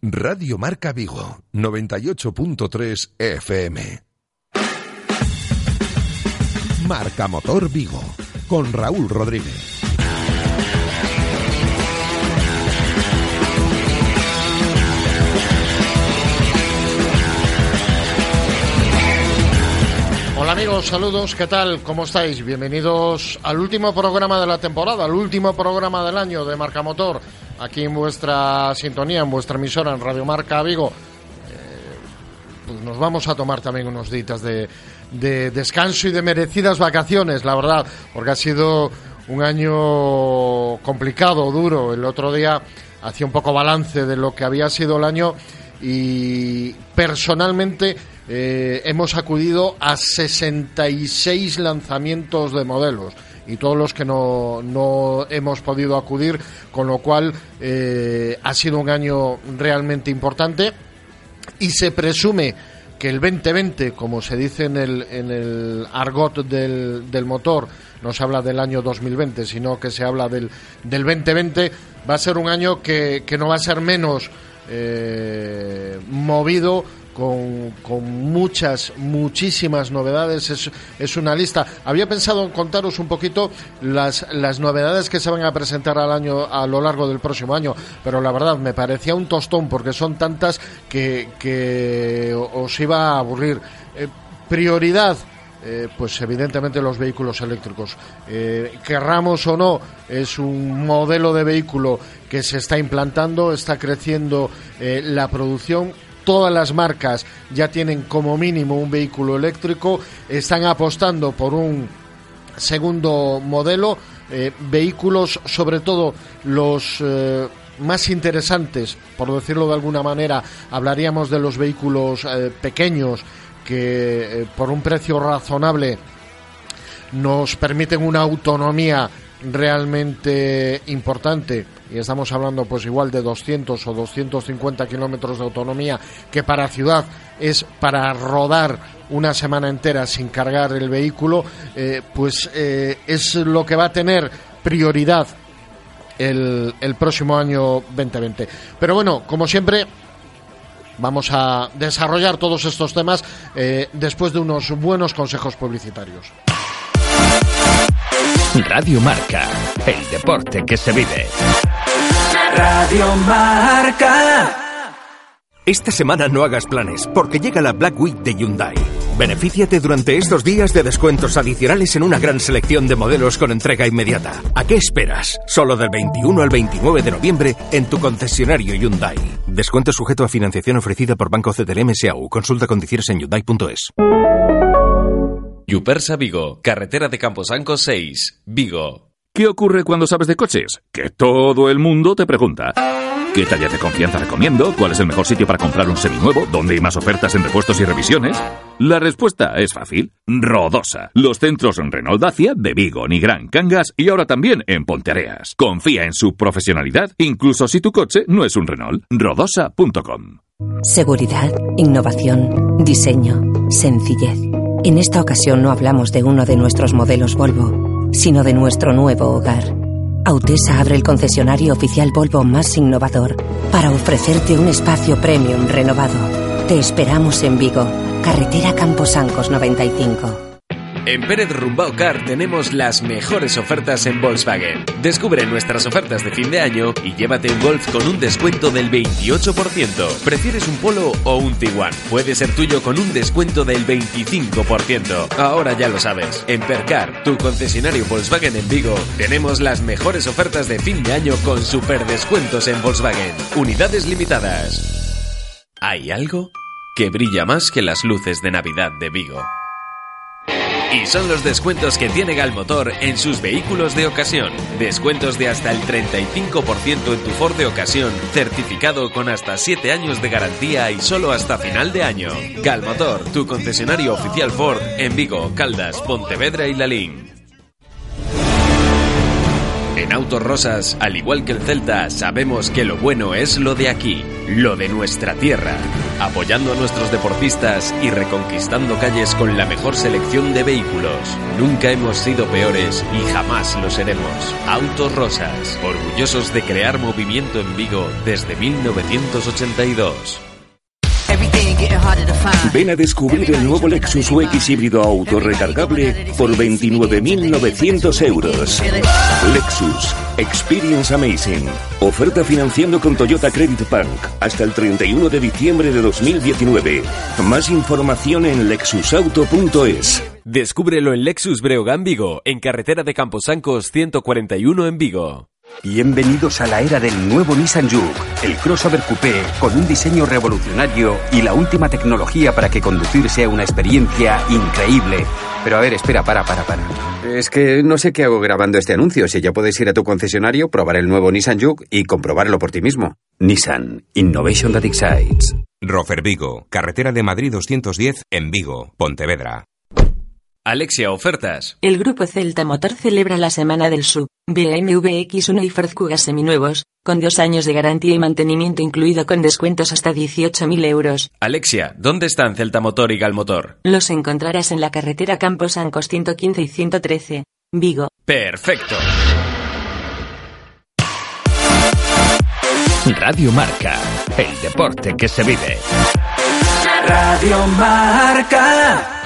Radio Marca Vigo, 98.3 FM. Marca Motor Vigo, con Raúl Rodríguez. Hola amigos, saludos, ¿qué tal? ¿Cómo estáis? Bienvenidos al último programa de la temporada, al último programa del año de Marca Motor, aquí en vuestra sintonía, en vuestra emisora, en Radio Marca Vigo. Eh, pues nos vamos a tomar también unos días de, de descanso y de merecidas vacaciones, la verdad, porque ha sido un año complicado, duro. El otro día hacía un poco balance de lo que había sido el año y personalmente eh, hemos acudido a 66 lanzamientos de modelos y todos los que no, no hemos podido acudir, con lo cual eh, ha sido un año realmente importante y se presume que el 2020, como se dice en el, en el argot del, del motor, no se habla del año 2020, sino que se habla del, del 2020, va a ser un año que, que no va a ser menos eh, movido con, con, muchas, muchísimas novedades. Es, es, una lista. Había pensado en contaros un poquito las, las novedades que se van a presentar al año, a lo largo del próximo año, pero la verdad me parecía un tostón porque son tantas que, os iba a aburrir. Eh, prioridad. Eh, pues evidentemente los vehículos eléctricos. Eh, querramos o no, es un modelo de vehículo que se está implantando, está creciendo la producción todas las marcas ya tienen como mínimo un vehículo eléctrico, están apostando por un segundo modelo, eh, vehículos sobre todo los eh, más interesantes, por decirlo de alguna manera, hablaríamos de los vehículos eh, pequeños que por un precio razonable nos permiten una autonomía realmente importante y estamos hablando pues igual de 200 o 250 kilómetros de autonomía que para ciudad es para rodar una semana entera sin cargar el vehículo eh, pues eh, es lo que va a tener prioridad el, el próximo año 2020 pero bueno como siempre vamos a desarrollar todos estos temas eh, después de unos buenos consejos publicitarios Radio Marca, el deporte que se vive. Radio Marca. Esta semana no hagas planes, porque llega la Black Week de Hyundai. Benefíciate durante estos días de descuentos adicionales en una gran selección de modelos con entrega inmediata. ¿A qué esperas? Solo del 21 al 29 de noviembre en tu concesionario Hyundai. Descuento sujeto a financiación ofrecida por Banco CTLM SAU. Consulta condiciones en Hyundai.es. Yupersa Vigo, carretera de Camposanco 6, Vigo. ¿Qué ocurre cuando sabes de coches? Que todo el mundo te pregunta. ¿Qué talla de confianza recomiendo? ¿Cuál es el mejor sitio para comprar un seminuevo? ¿Dónde hay más ofertas en repuestos y revisiones? La respuesta es fácil. Rodosa. Los centros Renault Dacia de Vigo, Nigrán, Cangas y ahora también en Ponteareas. Confía en su profesionalidad, incluso si tu coche no es un Renault. Rodosa.com. Seguridad, innovación, diseño, sencillez. En esta ocasión no hablamos de uno de nuestros modelos Volvo, sino de nuestro nuevo hogar. Autesa abre el concesionario oficial Volvo más innovador para ofrecerte un espacio premium renovado. Te esperamos en Vigo, carretera Camposancos 95. En Pérez Rumbao Car tenemos las mejores ofertas en Volkswagen. Descubre nuestras ofertas de fin de año y llévate un Golf con un descuento del 28%. ¿Prefieres un Polo o un Tiguan? Puede ser tuyo con un descuento del 25%. Ahora ya lo sabes. En Percar, tu concesionario Volkswagen en Vigo, tenemos las mejores ofertas de fin de año con super descuentos en Volkswagen. Unidades limitadas. ¿Hay algo que brilla más que las luces de Navidad de Vigo? Y son los descuentos que tiene Galmotor en sus vehículos de ocasión. Descuentos de hasta el 35% en tu Ford de ocasión, certificado con hasta 7 años de garantía y solo hasta final de año. Galmotor, tu concesionario oficial Ford en Vigo, Caldas, Pontevedra y Lalín. En Autos Rosas, al igual que el Celta, sabemos que lo bueno es lo de aquí, lo de nuestra tierra. apoyando a nuestros deportistas y reconquistando calles con la mejor selección de vehículos. Nunca hemos sido peores y jamás lo seremos. Autos Rosas, orgullosos de crear movimiento en Vigo desde 1982. Ven a descubrir el nuevo Lexus UX híbrido auto recargable por 29.900 euros. Lexus Experience Amazing. Oferta financiando con Toyota Credit Bank hasta el 31 de diciembre de 2019. Más información en lexusauto.es. Descúbrelo en Lexus Breogán Vigo, en carretera de Camposancos 141 en Vigo. Bienvenidos a la era del nuevo Nissan Juke, el crossover coupé con un diseño revolucionario y la última tecnología para que conducir sea una experiencia increíble. Pero a ver, espera, para, para, para. Es que no sé qué hago grabando este anuncio, si ya puedes ir a tu concesionario, probar el nuevo Nissan Juke y comprobarlo por ti mismo. Nissan, Innovation that excites. Rofer Vigo, carretera de Madrid 210 en Vigo, Pontevedra. Alexia Ofertas. El grupo Celta Motor celebra la semana del sub, BMW X1 y Ford Kuga seminuevos, con dos años de garantía y mantenimiento incluido con descuentos hasta 18.000 euros. Alexia, ¿dónde están Celta Motor y Galmotor? Los encontrarás en la carretera Campos Ancos 115 y 113, Vigo. Perfecto. Radio Marca, el deporte que se vive. Radio Marca.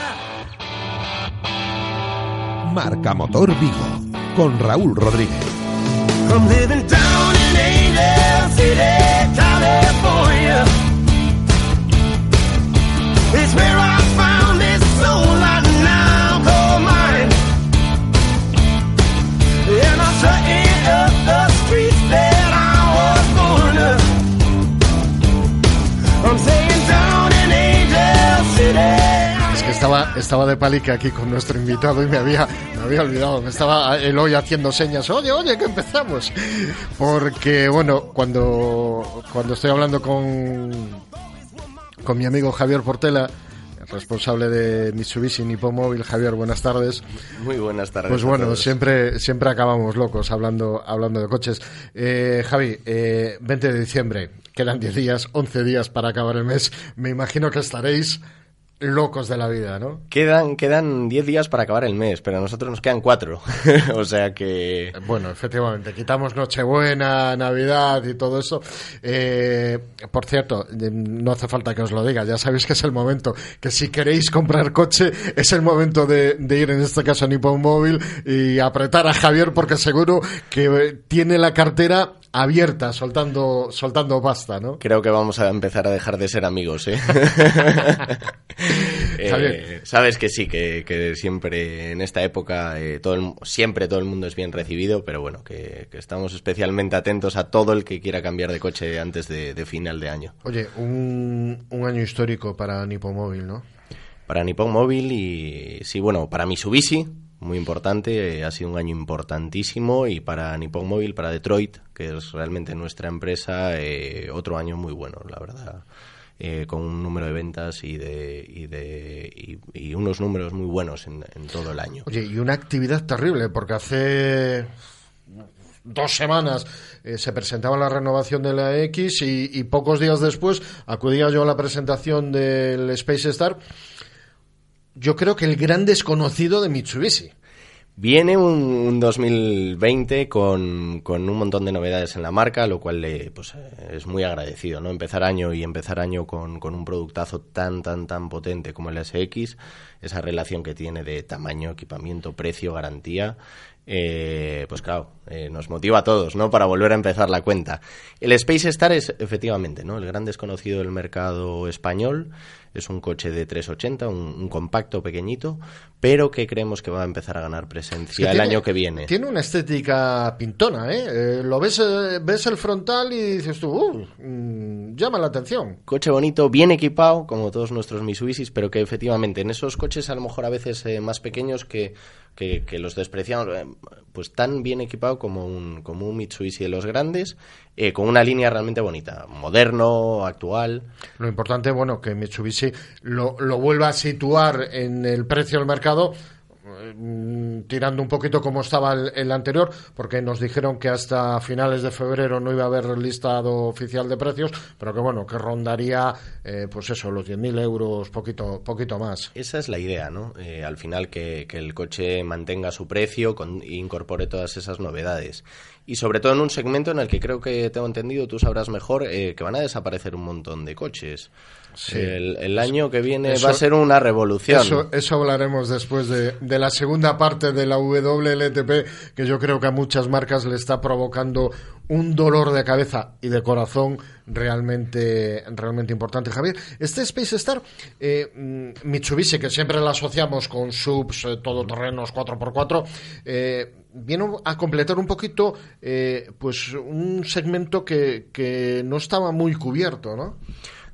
Marca Motor Vigo con Raúl Rodríguez. Estaba, de palique aquí con nuestro invitado y me había, me había olvidado. Me estaba el hoy haciendo señas. Oye, oye, que empezamos. Porque, bueno, cuando, cuando estoy hablando con, con mi amigo Javier Portela, responsable de Mitsubishi Nippon Móvil. Javier, buenas tardes. Muy buenas tardes. Pues bueno, siempre, siempre acabamos locos hablando, hablando de coches. Eh, Javi, eh, 20 de diciembre, quedan 10 días, 11 días para acabar el mes. Me imagino que estaréis locos de la vida, ¿no? Quedan, quedan 10 días para acabar el mes, pero a nosotros nos quedan 4. o sea que... Bueno, efectivamente, quitamos Nochebuena, Navidad y todo eso. Eh, por cierto, eh, no hace falta que os lo diga, ya sabéis que es el momento, que si queréis comprar coche, es el momento de, de ir en este caso a Nippon Móvil y apretar a Javier porque seguro que eh, tiene la cartera abierta, soltando, soltando pasta, ¿no? Creo que vamos a empezar a dejar de ser amigos, ¿eh? Eh, sabes que sí, que, que siempre en esta época eh, todo el- siempre todo el mundo es bien recibido, pero bueno, que, que estamos especialmente atentos a todo el que quiera cambiar de coche antes de, de final de año. Oye, un, un año histórico para Nippon Móvil, ¿no? Para Nippon Móvil y sí, bueno, para Mitsubishi, muy importante, eh, ha sido un año importantísimo y para Nippon Móvil, para Detroit, que es realmente nuestra empresa, eh, otro año muy bueno, la verdad. eh, con un número de ventas y de y, de, y, y unos números muy buenos en, en todo el año. Oye, y una actividad terrible, porque hace dos semanas eh, se presentaba la renovación de la X y, y pocos días después acudía yo a la presentación del Space Star. Yo creo que el gran desconocido de Mitsubishi. Viene un, un 2020 con, con un montón de novedades en la marca, lo cual le, pues, eh, es muy agradecido, ¿no? Empezar año y empezar año con, con un productazo tan, tan, tan potente como el SX, esa relación que tiene de tamaño, equipamiento, precio, garantía, eh, pues claro, eh, nos motiva a todos, ¿no? Para volver a empezar la cuenta. El Space Star es, efectivamente, ¿no? El gran desconocido del mercado español. Es un coche de 380, un, un compacto pequeñito, pero que creemos que va a empezar a ganar presencia el tiene- año que viene. Tiene una estética pintona, ¿eh? Eh, lo ves, eh, ves el frontal y dices tú, "Uh, mm, llama la atención. Coche bonito, bien equipado, como todos nuestros Mitsubishis, pero que efectivamente en esos coches a lo mejor a veces eh, más pequeños que, que, que los despreciamos, eh, pues tan bien equipado como un, como un Mitsubishi de los grandes, eh, con una línea realmente bonita, moderno, actual. Lo importante, bueno, que Mitsubishi lo, lo vuelva a situar en el precio del mercado tirando un poquito como estaba el, el anterior, porque nos dijeron que hasta finales de febrero no iba a haber listado oficial de precios, pero que bueno, que rondaría, eh, pues eso, los 10.000 euros, poquito, poquito más. Esa es la idea, ¿no? Eh, al final que, que el coche mantenga su precio con, e incorpore todas esas novedades. Y sobre todo en un segmento en el que creo que tengo entendido, tú sabrás mejor, eh, que van a desaparecer un montón de coches. Sí. El, el año que viene Eso- va a ser una revolución. Eso, eso hablaremos después de, de la segunda parte de la WLTP, que yo creo que a muchas marcas le está provocando un dolor de cabeza y de corazón realmente, realmente importante. Javier, este Space Star, eh, mm, Mitsubishi, que siempre la asociamos con subs, eh, todoterrenos 4x4, eh, viene a completar un poquito eh, pues un segmento que, que no estaba muy cubierto, ¿no?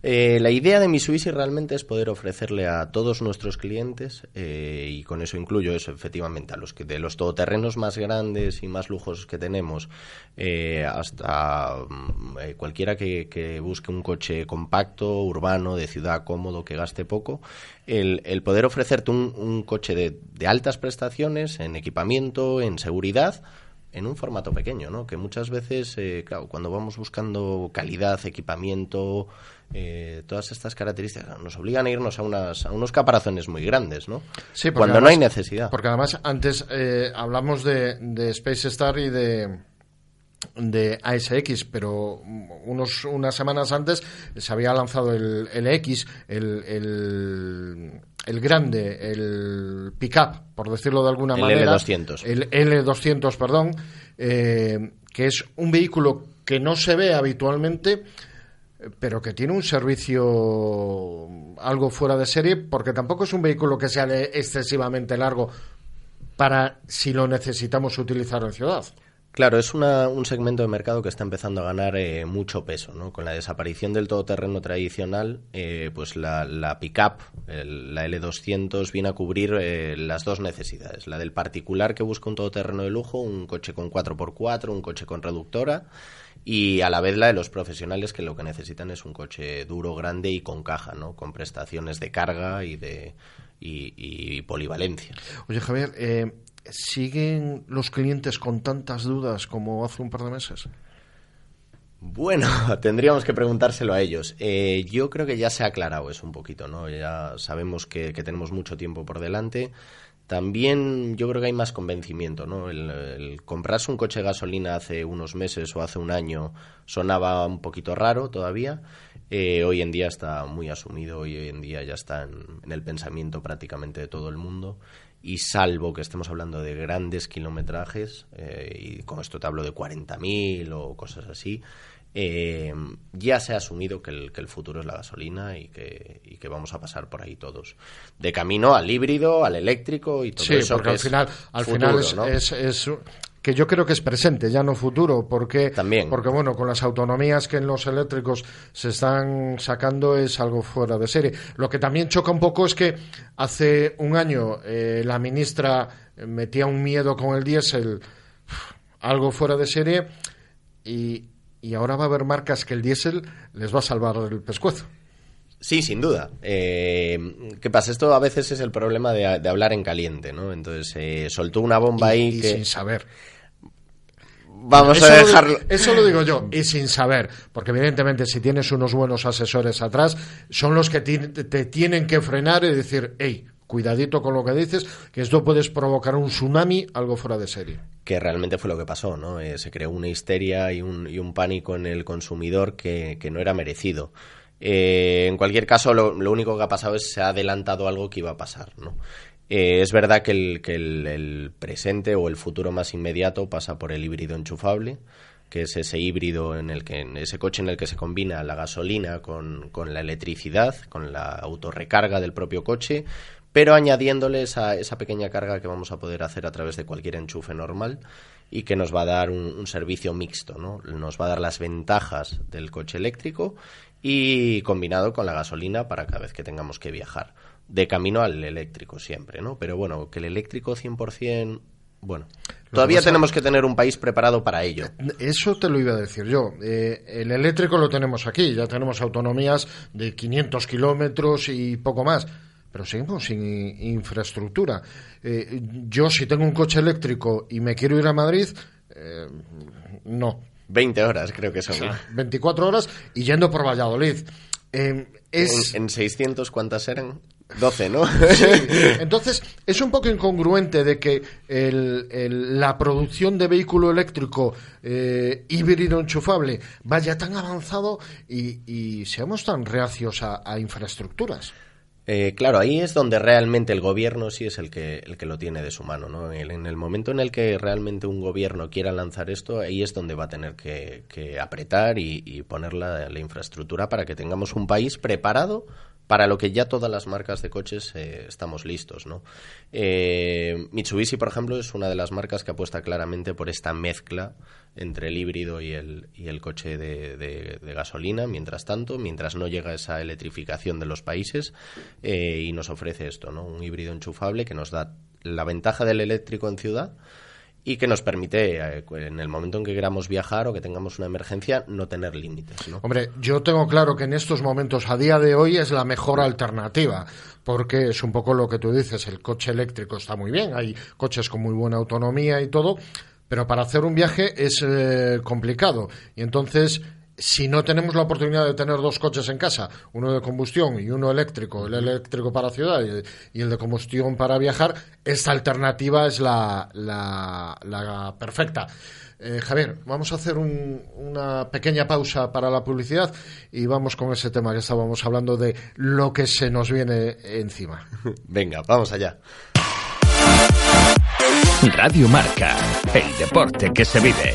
Eh, la idea de Mitsubishi realmente es poder ofrecerle a todos nuestros clientes, eh, y con eso incluyo eso, efectivamente, a los que de los todoterrenos más grandes y más lujosos que tenemos, eh, hasta mm, eh, cualquiera que, que busque un coche compacto, urbano, de ciudad, cómodo, que gaste poco, el, el poder ofrecerte un, un coche de, de altas prestaciones en equipamiento, en seguridad, en un formato pequeño, ¿no? Que muchas veces, eh, claro, cuando vamos buscando calidad, equipamiento, eh, todas estas características, nos obligan a irnos a, unas, a unos caparazones muy grandes, ¿no? Sí, cuando no hay necesidad. Porque además antes eh, hablamos de, de Space Star y de de ASX, pero unos, unas semanas antes se había lanzado el, el X, el, el, el grande, el pickup, por decirlo de alguna El manera. L200. El L200, perdón, eh, que es un vehículo que no se ve habitualmente, pero que tiene un servicio algo fuera de serie, porque tampoco es un vehículo que sea de excesivamente largo para si lo necesitamos utilizar en ciudad. Claro, es una- un segmento de mercado que está empezando a ganar eh, mucho peso, ¿no? Con la desaparición del todoterreno tradicional, eh, pues la, la pickup, la L200, viene a cubrir eh, las dos necesidades. La del particular que busca un todoterreno de lujo, un coche con 4x4, un coche con reductora, y a la vez la de los profesionales que lo que necesitan es un coche duro, grande y con caja, ¿no? Con prestaciones de carga y de y, y polivalencia. Oye, Javier, eh, ¿siguen los clientes con tantas dudas como hace un par de meses? Bueno, tendríamos que preguntárselo a ellos. Eh, yo creo que ya se ha aclarado eso un poquito, ¿no? Ya sabemos que, que tenemos mucho tiempo por delante. También yo creo que hay más convencimiento, ¿no? El, comprarse un coche de gasolina hace unos meses o hace un año sonaba un poquito raro todavía. Eh, hoy en día está muy asumido hoy en día ya está en, en el pensamiento prácticamente de todo el mundo. Y salvo que estemos hablando de grandes kilometrajes, eh, y con esto te hablo de 40.000 o cosas así, eh, ya se ha asumido que el, que el futuro es la gasolina y que, y que vamos a pasar por ahí todos. De camino al híbrido, al eléctrico y todo Sí, eso. porque que al final, al futuro, final es, ¿no? es- es- que yo creo que es presente, ya no futuro, porque También. porque bueno, con las autonomías que en los eléctricos se están sacando es algo fuera de serie. Lo que también choca un poco es que hace un año eh, la ministra metía un miedo con el diésel, algo fuera de serie, y, y ahora va a haber marcas que el diésel les va a salvar el pescuezo. Sí, sin duda. Eh, ¿Qué pasa? Esto a veces es el problema de, de hablar en caliente, ¿no? Entonces, eh, soltó una bomba Y- ahí y que... sin saber. Vamos eso a lo dejarlo... eso lo digo yo, y sin saber, porque evidentemente si tienes unos buenos asesores atrás, son los que ti- te tienen que frenar y decir, hey, cuidadito con lo que dices, que esto puedes provocar un tsunami, algo fuera de serie. que realmente fue lo que pasó, ¿no? Eh, se creó una histeria y un, y un pánico en el consumidor que, que no era merecido. Eh, en cualquier caso, lo, lo único que ha pasado es que se ha adelantado algo que iba a pasar, ¿no? Eh, es verdad que, el, que el, el presente o el futuro más inmediato pasa por el híbrido enchufable, que es ese híbrido en el que en ese coche en el que se combina la gasolina con, con la electricidad, con la autorrecarga del propio coche, pero añadiéndole esa, esa pequeña carga que vamos a poder hacer a través de cualquier enchufe normal y que nos va a dar un, un servicio mixto, ¿no? Nos va a dar las ventajas del coche eléctrico y combinado con la gasolina para cada vez que tengamos que viajar. De camino al eléctrico siempre, ¿no? Pero bueno, que el eléctrico 100%... Bueno, todavía tenemos que tener un país preparado para ello. Eso te lo iba a decir yo. Eh, el eléctrico lo tenemos aquí, ya tenemos autonomías de 500 kilómetros y poco más. Pero seguimos sin infraestructura. Eh, yo si tengo un coche eléctrico y me quiero ir a Madrid, eh, no. 20 horas creo que son. Sea, 24 horas y yendo por Valladolid. Eh, es... En, en 600, ¿cuántas eran? 12, ¿no? Sí, entonces es un poco incongruente de que el- el- la producción de vehículo eléctrico eh, híbrido enchufable vaya tan avanzado y, y seamos tan reacios a, a infraestructuras. Eh, claro, ahí es donde realmente el gobierno sí es el que, el que lo tiene de su mano, ¿no? En el, en el momento en el que realmente un gobierno quiera lanzar esto, ahí es donde va a tener que, que apretar y, y poner la, la infraestructura para que tengamos un país preparado para lo que ya todas las marcas de coches eh, estamos listos, ¿no? Eh, Mitsubishi, por ejemplo, es una de las marcas que apuesta claramente por esta mezcla entre el híbrido y el, y el coche de, gasolina, mientras tanto, mientras no llega esa electrificación de los países, eh, y nos ofrece esto, ¿no? Un híbrido enchufable que nos da la ventaja del eléctrico en ciudad y que nos permite, eh, en el momento en que queramos viajar o que tengamos una emergencia, no tener límites. Hombre, yo tengo claro que en estos momentos, a día de hoy, es la mejor alternativa, porque es un poco lo que tú dices, el coche eléctrico está muy bien, hay coches con muy buena autonomía y todo, pero para hacer un viaje es eh, complicado. Y entonces, si no tenemos la oportunidad de tener dos coches en casa, uno de combustión y uno eléctrico, el eléctrico para ciudad y, el de combustión para viajar, esta alternativa es la, la- la perfecta. Eh, Javier, vamos a hacer un- una pequeña pausa para la publicidad y vamos con ese tema que estábamos hablando de lo que se nos viene encima. Venga, vamos allá. Radio Marca, el deporte que se vive.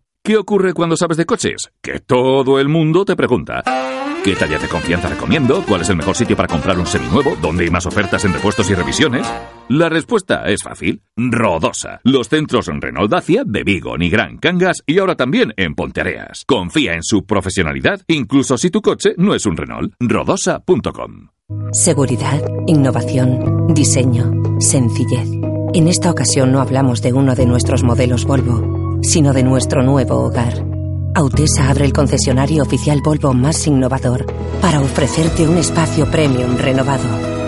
¿Qué ocurre cuando sabes de coches? Que todo el mundo te pregunta. ¿Qué talla de confianza recomiendo? ¿Cuál es el mejor sitio para comprar un seminuevo? ¿Dónde hay más ofertas en repuestos y revisiones? La respuesta es fácil. Rodosa. Los centros Renault Dacia de Vigo, Nigrán, Cangas y ahora también en Ponteareas. Confía en su profesionalidad, incluso si tu coche no es un Renault. Rodosa.com. Seguridad, innovación, diseño, sencillez. En esta ocasión no hablamos de uno de nuestros modelos Volvo, sino de nuestro nuevo hogar. Autesa abre el concesionario oficial Volvo más innovador para ofrecerte un espacio premium renovado.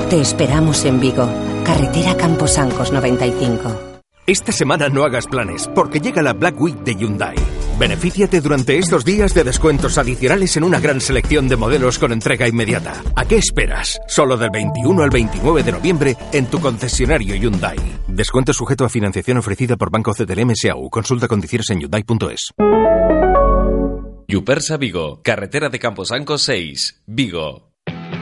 Te esperamos en Vigo, carretera Camposancos 95. Esta semana no hagas planes, porque llega la Black Week de Hyundai. Benefíciate durante estos días de descuentos adicionales en una gran selección de modelos con entrega inmediata. ¿A qué esperas? Solo del 21 al 29 de noviembre en tu concesionario Hyundai. Descuento sujeto a financiación ofrecida por Banco CTLM SAU. Consulta condiciones en hyundai.es. Yupersa Vigo, carretera de Camposanco 6, Vigo.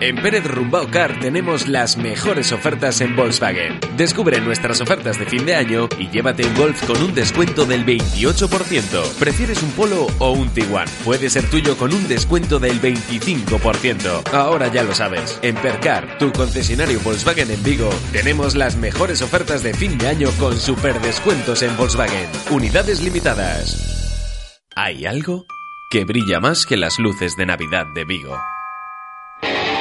En Pérez Rumbao Car tenemos las mejores ofertas en Volkswagen. Descubre nuestras ofertas de fin de año y llévate un Golf con un descuento del 28%. ¿Prefieres un Polo o un Tiguan? Puede ser tuyo con un descuento del 25%. Ahora ya lo sabes. En Percar, tu concesionario Volkswagen en Vigo, tenemos las mejores ofertas de fin de año con super descuentos en Volkswagen. Unidades limitadas. ¿Hay algo que brilla más que las luces de Navidad de Vigo?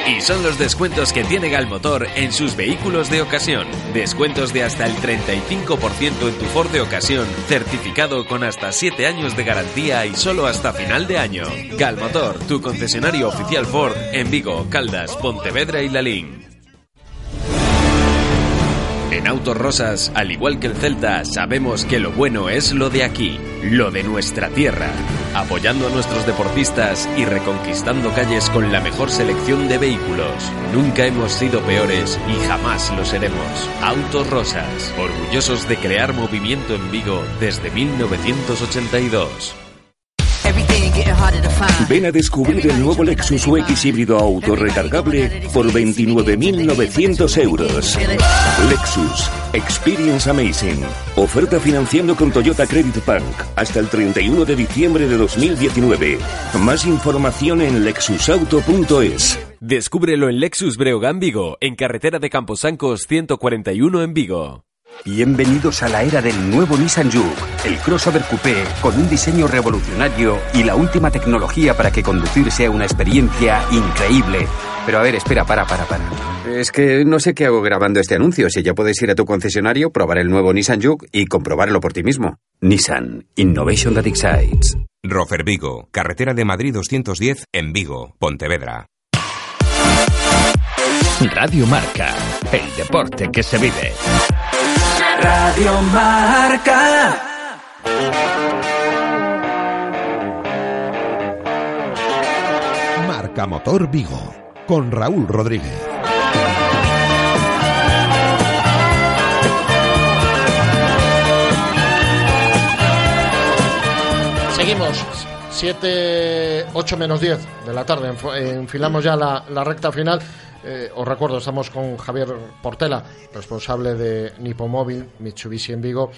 Y son los descuentos que tiene Galmotor en sus vehículos de ocasión. Descuentos de hasta el 35% en tu Ford de ocasión, certificado con hasta 7 años de garantía y solo hasta final de año. Galmotor, tu concesionario oficial Ford en Vigo, Caldas, Pontevedra y Lalín. En Autos Rosas, al igual que el Celta, sabemos que lo bueno es lo de aquí, lo de nuestra tierra, apoyando a nuestros deportistas y reconquistando calles con la mejor selección de vehículos. Nunca hemos sido peores y jamás lo seremos. Autos Rosas, orgullosos de crear movimiento en Vigo desde 1982. Ven a descubrir el nuevo Lexus UX híbrido auto recargable por 29.900 euros. Lexus Experience Amazing. Oferta financiando con Toyota Credit Bank hasta el 31 de diciembre de 2019. Más información en lexusauto.es. Descúbrelo en Lexus Breogán Vigo, en carretera de Camposancos 141 en Vigo. Bienvenidos a la era del nuevo Nissan Juke, el crossover coupé con un diseño revolucionario y la última tecnología para que conducir sea una experiencia increíble. Pero a ver, espera, para, para, para. Es que no sé qué hago grabando este anuncio. Si ya puedes ir a tu concesionario, probar el nuevo Nissan Juke y comprobarlo por ti mismo. Nissan, Innovation that excites. Rofer Vigo, carretera de Madrid 210 en Vigo, Pontevedra. Radio Marca, el deporte que se vive. Radio Marca. Marca Motor Vigo con Raúl Rodríguez. Seguimos. 7, 8 menos 10 de la tarde. Enfo- Enfilamos ya la, la recta final. Eh, os recuerdo, estamos con Javier Portela, responsable de Nipomóvil, Mitsubishi en Vigo.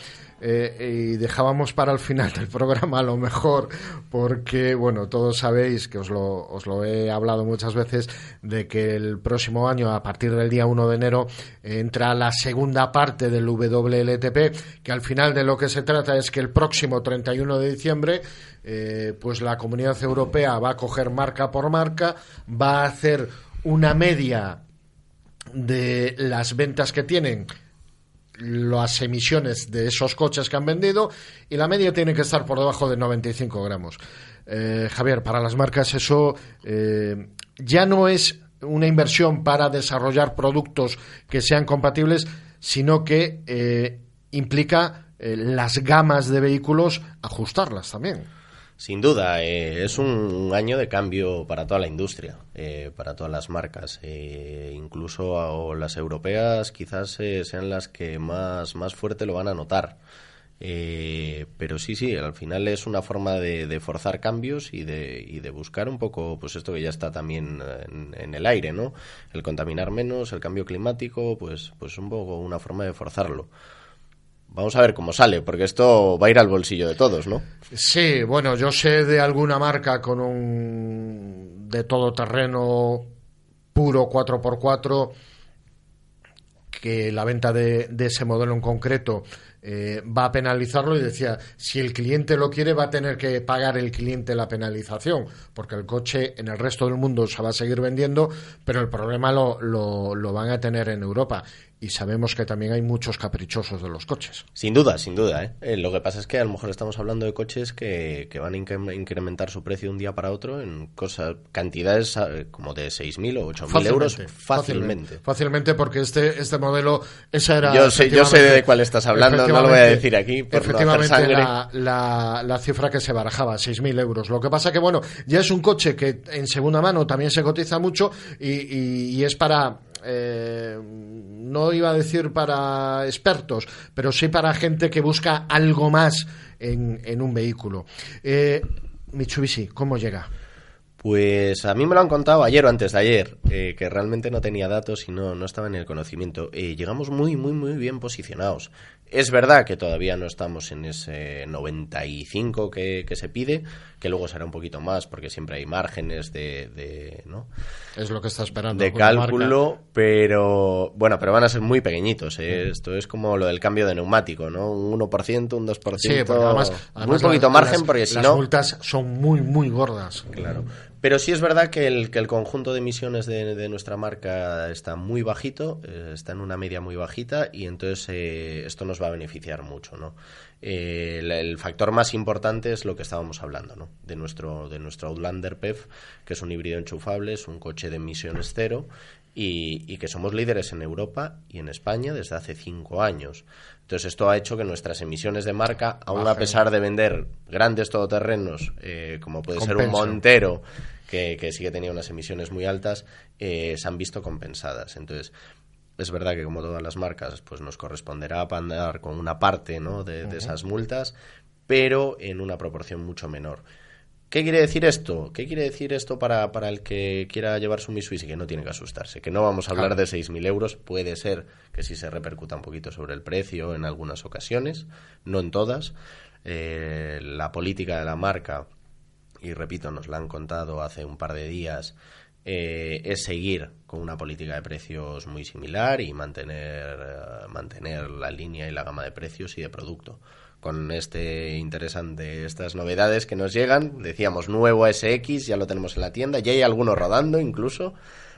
eh, y dejábamos para el final del programa a lo mejor, porque, bueno, todos sabéis que os lo, os lo he hablado muchas veces, de que el próximo año, a partir del día 1 de enero, entra la segunda parte del WLTP, que al final de lo que se trata es que el próximo 31 de diciembre, eh, pues la Comunidad Europea va a coger marca por marca, va a hacer una media de las ventas que tienen las emisiones de esos coches que han vendido y la media tiene que estar por debajo de 95 gramos. Eh, Javier, para las marcas eso eh, ya no es una inversión para desarrollar productos que sean compatibles, sino que eh, implica eh, las gamas de vehículos ajustarlas también. Sin duda, eh, es un año de cambio para toda la industria, eh, para todas las marcas. eh, incluso a- las europeas quizás eh, sean las que más, más fuerte lo van a notar. Eh, pero sí, sí, al final es una forma de, forzar cambios y de, y de buscar un poco, pues esto que ya está también en, en el aire, ¿no? El contaminar menos, el cambio climático, pues, pues un poco una forma de forzarlo. Vamos a ver cómo sale, porque esto va a ir al bolsillo de todos, ¿no? Sí, bueno, yo sé de alguna marca con un de todoterreno puro 4x4 que la venta de, ese modelo en concreto eh, va a penalizarlo y decía, si el cliente lo quiere va a tener que pagar el cliente la penalización, porque el coche en el resto del mundo se va a seguir vendiendo, pero el problema lo, lo, lo van a tener en Europa. Y sabemos que también hay muchos caprichosos de los coches. Sin duda, sin duda. ¿eh? Eh, lo que pasa es que a lo mejor estamos hablando de coches que, que van a incre- incrementar su precio de un día para otro en cosas, cantidades como de 6.000 o 8.000 euros fácilmente. Fácilmente, porque este, este modelo, esa era. Yo sé- yo sé de cuál estás hablando, no lo voy a decir aquí por no efectivamente, sangre. la, la, la cifra que se barajaba, 6.000 euros. Lo que pasa que, bueno, ya es un coche que en segunda mano también se cotiza mucho y, y- y es para. eh, no iba a decir para expertos, pero sí para gente que busca algo más en, en un vehículo. Eh, Mitsubishi, ¿cómo llega? Pues a mí me lo han contado ayer o antes de ayer, eh, que realmente no tenía datos y no, no estaba en el conocimiento. Eh, llegamos muy, muy, muy bien posicionados. Es verdad que todavía no estamos en ese 95 que, que se pide, que luego será un poquito más porque siempre hay márgenes de, de, ¿no? Es lo que está esperando. de marca. cálculo, pero bueno, pero van a ser muy pequeñitos. ¿eh? Esto es como lo del cambio de neumático, ¿no? Un 1%, un 2%. Sí, además, muy poquito las- margen las- porque si las no multas son muy, muy gordas. Claro. Pero sí es verdad que el, que el conjunto de emisiones de, de nuestra marca está muy bajito, eh, está en una media muy bajita y entonces eh, esto nos va a beneficiar mucho, ¿no? Eh, el, el factor más importante es lo que estábamos hablando, ¿no? De nuestro, de nuestro Outlander PEF, que es un híbrido enchufable, es un coche de emisiones cero y, y que somos líderes en Europa y en España desde hace cinco años. Entonces esto ha hecho que nuestras emisiones de marca, aún a Bajen. pesar de vender grandes todoterrenos, eh, como puede ser un. Montero, que, que sí que tenía unas emisiones muy altas, eh, se han visto compensadas. Entonces, es verdad que como todas las marcas, pues nos corresponderá andar con una parte ¿no? de, esas multas, pero en una proporción mucho menor. ¿Qué quiere decir esto? ¿Qué quiere decir esto para, para el que quiera llevar su Mitsubishi? Que no tiene que asustarse, que no vamos a hablar Claro. de 6.000 euros. Puede ser que sí se repercuta un poquito sobre el precio en algunas ocasiones, no en todas. Eh, la política de la marca, y repito, nos la han contado hace un par de días, eh, es seguir con una política de precios muy similar y mantener, eh, mantener la línea y la gama de precios y de producto. Con este interesante, estas novedades que nos llegan, decíamos nuevo SX, ya lo tenemos en la tienda, ya hay algunos rodando incluso,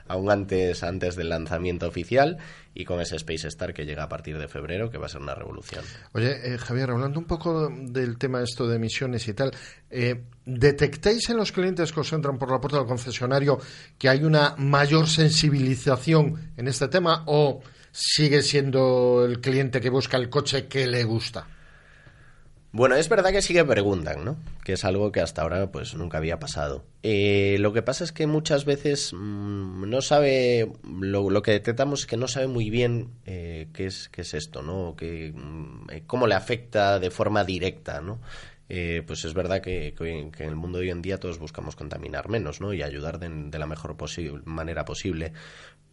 aún antes, antes del lanzamiento oficial, y con ese Space Star que llega a partir de febrero, que va a ser una revolución. Oye, eh, Javier, hablando un poco del tema esto de emisiones y tal, eh, ¿detectáis en los clientes que os entran por la puerta del concesionario que hay una mayor sensibilización en este tema o sigue siendo el cliente que busca el coche que le gusta? Bueno, es verdad que sí que preguntan, ¿no? Que es algo que hasta ahora pues nunca había pasado. Eh, lo que pasa es que muchas veces mm, no sabe, lo, que detectamos es que no sabe muy bien eh, qué, es, qué es esto, ¿no? Que, mm, eh, cómo le afecta de forma directa, ¿no? Eh, pues es verdad que, que en el mundo de hoy en día todos buscamos contaminar menos, ¿no? Y ayudar de, la mejor manera posible.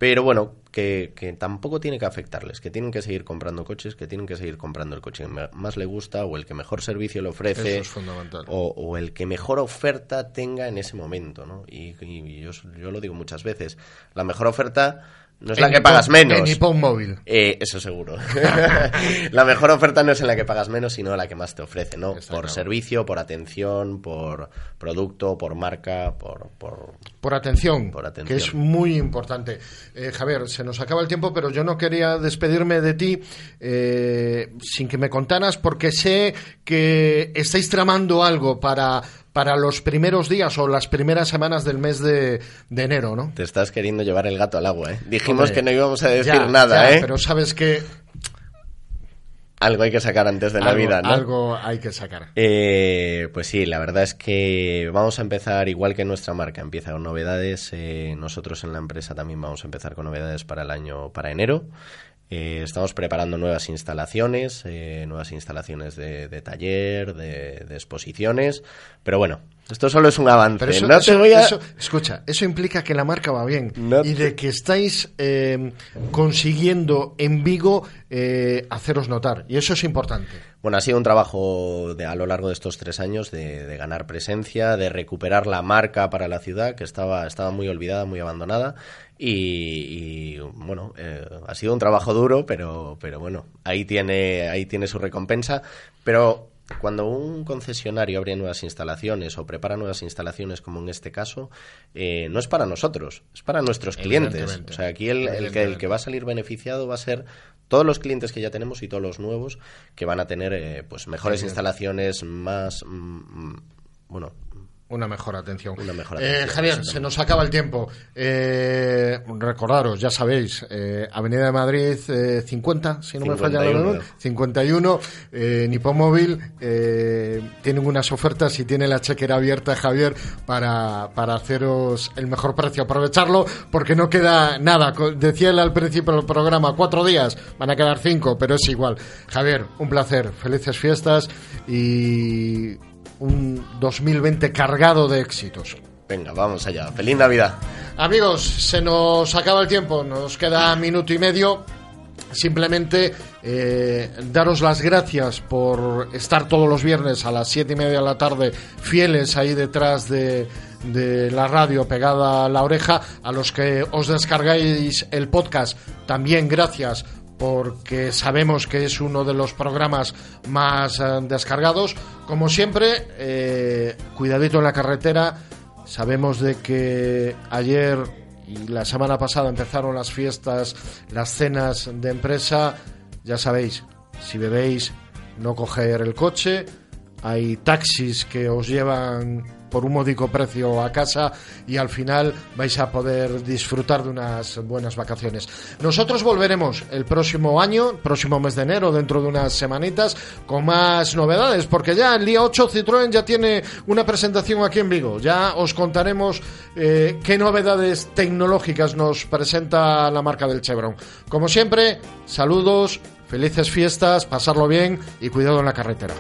Pero bueno, que, que tampoco tiene que afectarles, que tienen que seguir comprando coches, que tienen que seguir comprando el coche que más le gusta o el que mejor servicio le ofrece Eso es fundamental. o, o el que mejor oferta tenga en ese momento, ¿no? Y, y yo, yo lo digo muchas veces, la mejor oferta no es En la que Nippon- pagas menos. en Nippon Móvil. Eh, eso seguro. la mejor oferta no es en la que pagas menos, sino la que más te ofrece, ¿no? por servicio, por atención, por producto, por marca, por... por... Por atención, Por atención. que es muy importante. Eh, Javier, se nos acaba el tiempo, pero yo no quería despedirme de ti eh, sin que me contaras, porque sé que estáis tramando algo para, para los primeros días o las primeras semanas del mes de, de enero, ¿no? Te estás queriendo llevar el gato al agua, ¿eh? Dijimos Hombre, que no íbamos a decir ya, nada, ya, ¿eh? Pero sabes que Algo hay que sacar antes de algo, Navidad, ¿no? algo hay que sacar. Eh, pues sí, la verdad es que vamos a empezar igual que nuestra marca empieza con novedades. eh, nosotros en la empresa también vamos a empezar con novedades para el año, para enero. Eh, estamos preparando nuevas instalaciones, eh, nuevas instalaciones de, taller, de exposiciones. Pero bueno, esto solo es un avance. Pero eso, no te voy a- eso- escucha, eso implica que la marca va bien y de que estáis eh, consiguiendo en Vigo eh, haceros notar. Y eso es importante. Bueno, ha sido un trabajo de, a lo largo de estos tres años de, de ganar presencia, de recuperar la marca para la ciudad, que estaba, estaba muy olvidada, muy abandonada. Y, y, bueno, eh, ha sido un trabajo duro, pero, pero bueno, ahí tiene, ahí tiene su recompensa. Pero cuando un concesionario abre nuevas instalaciones o prepara nuevas instalaciones, como en este caso, eh, no es para nosotros, es para nuestros clientes. O sea, aquí el, el que, el que va a salir beneficiado va a ser todos los clientes que ya tenemos y todos los nuevos que van a tener eh, pues mejores instalaciones, más mm, mm, bueno, Una mejor atención. Una mejor Eh, Javier, se nos acaba el tiempo. Eh, recordaros, ya sabéis, eh, Avenida de Madrid eh, 50, si no me falla la 51. memoria, 51, eh, Nippon Móvil, eh, tienen unas ofertas y tiene la chequera abierta, Javier, para, para haceros el mejor precio. Aprovecharlo porque no queda nada. Decía él al principio del programa, cuatro días, van a quedar cinco, pero es igual. Javier, un placer, felices fiestas y un 2020 cargado de éxitos. venga, vamos allá. Feliz Navidad. Amigos, se nos acaba el tiempo, nos queda minuto y medio. Simplemente eh, daros las gracias por estar todos los viernes a las siete y media de la tarde fieles ahí detrás de, de la radio pegada a la oreja. A los que os descargáis el podcast, también gracias porque sabemos que es uno de los programas más eh, descargados. Como siempre, eh, cuidadito en la carretera. Sabemos de que ayer y la semana pasada empezaron las fiestas, las cenas de empresa. Ya sabéis, si bebéis, no coger el coche. Hay taxis que os llevan por un módico precio a casa y al final vais a poder disfrutar de unas buenas vacaciones. Nosotros volveremos el próximo año, próximo mes de enero, dentro de unas semanitas, con más novedades, porque ya el día 8 Citroën ya tiene una presentación aquí en Vigo. Ya os contaremos eh, qué novedades tecnológicas nos presenta la marca del Chevron. Como siempre, saludos, felices fiestas, pasarlo bien y cuidado en la carretera.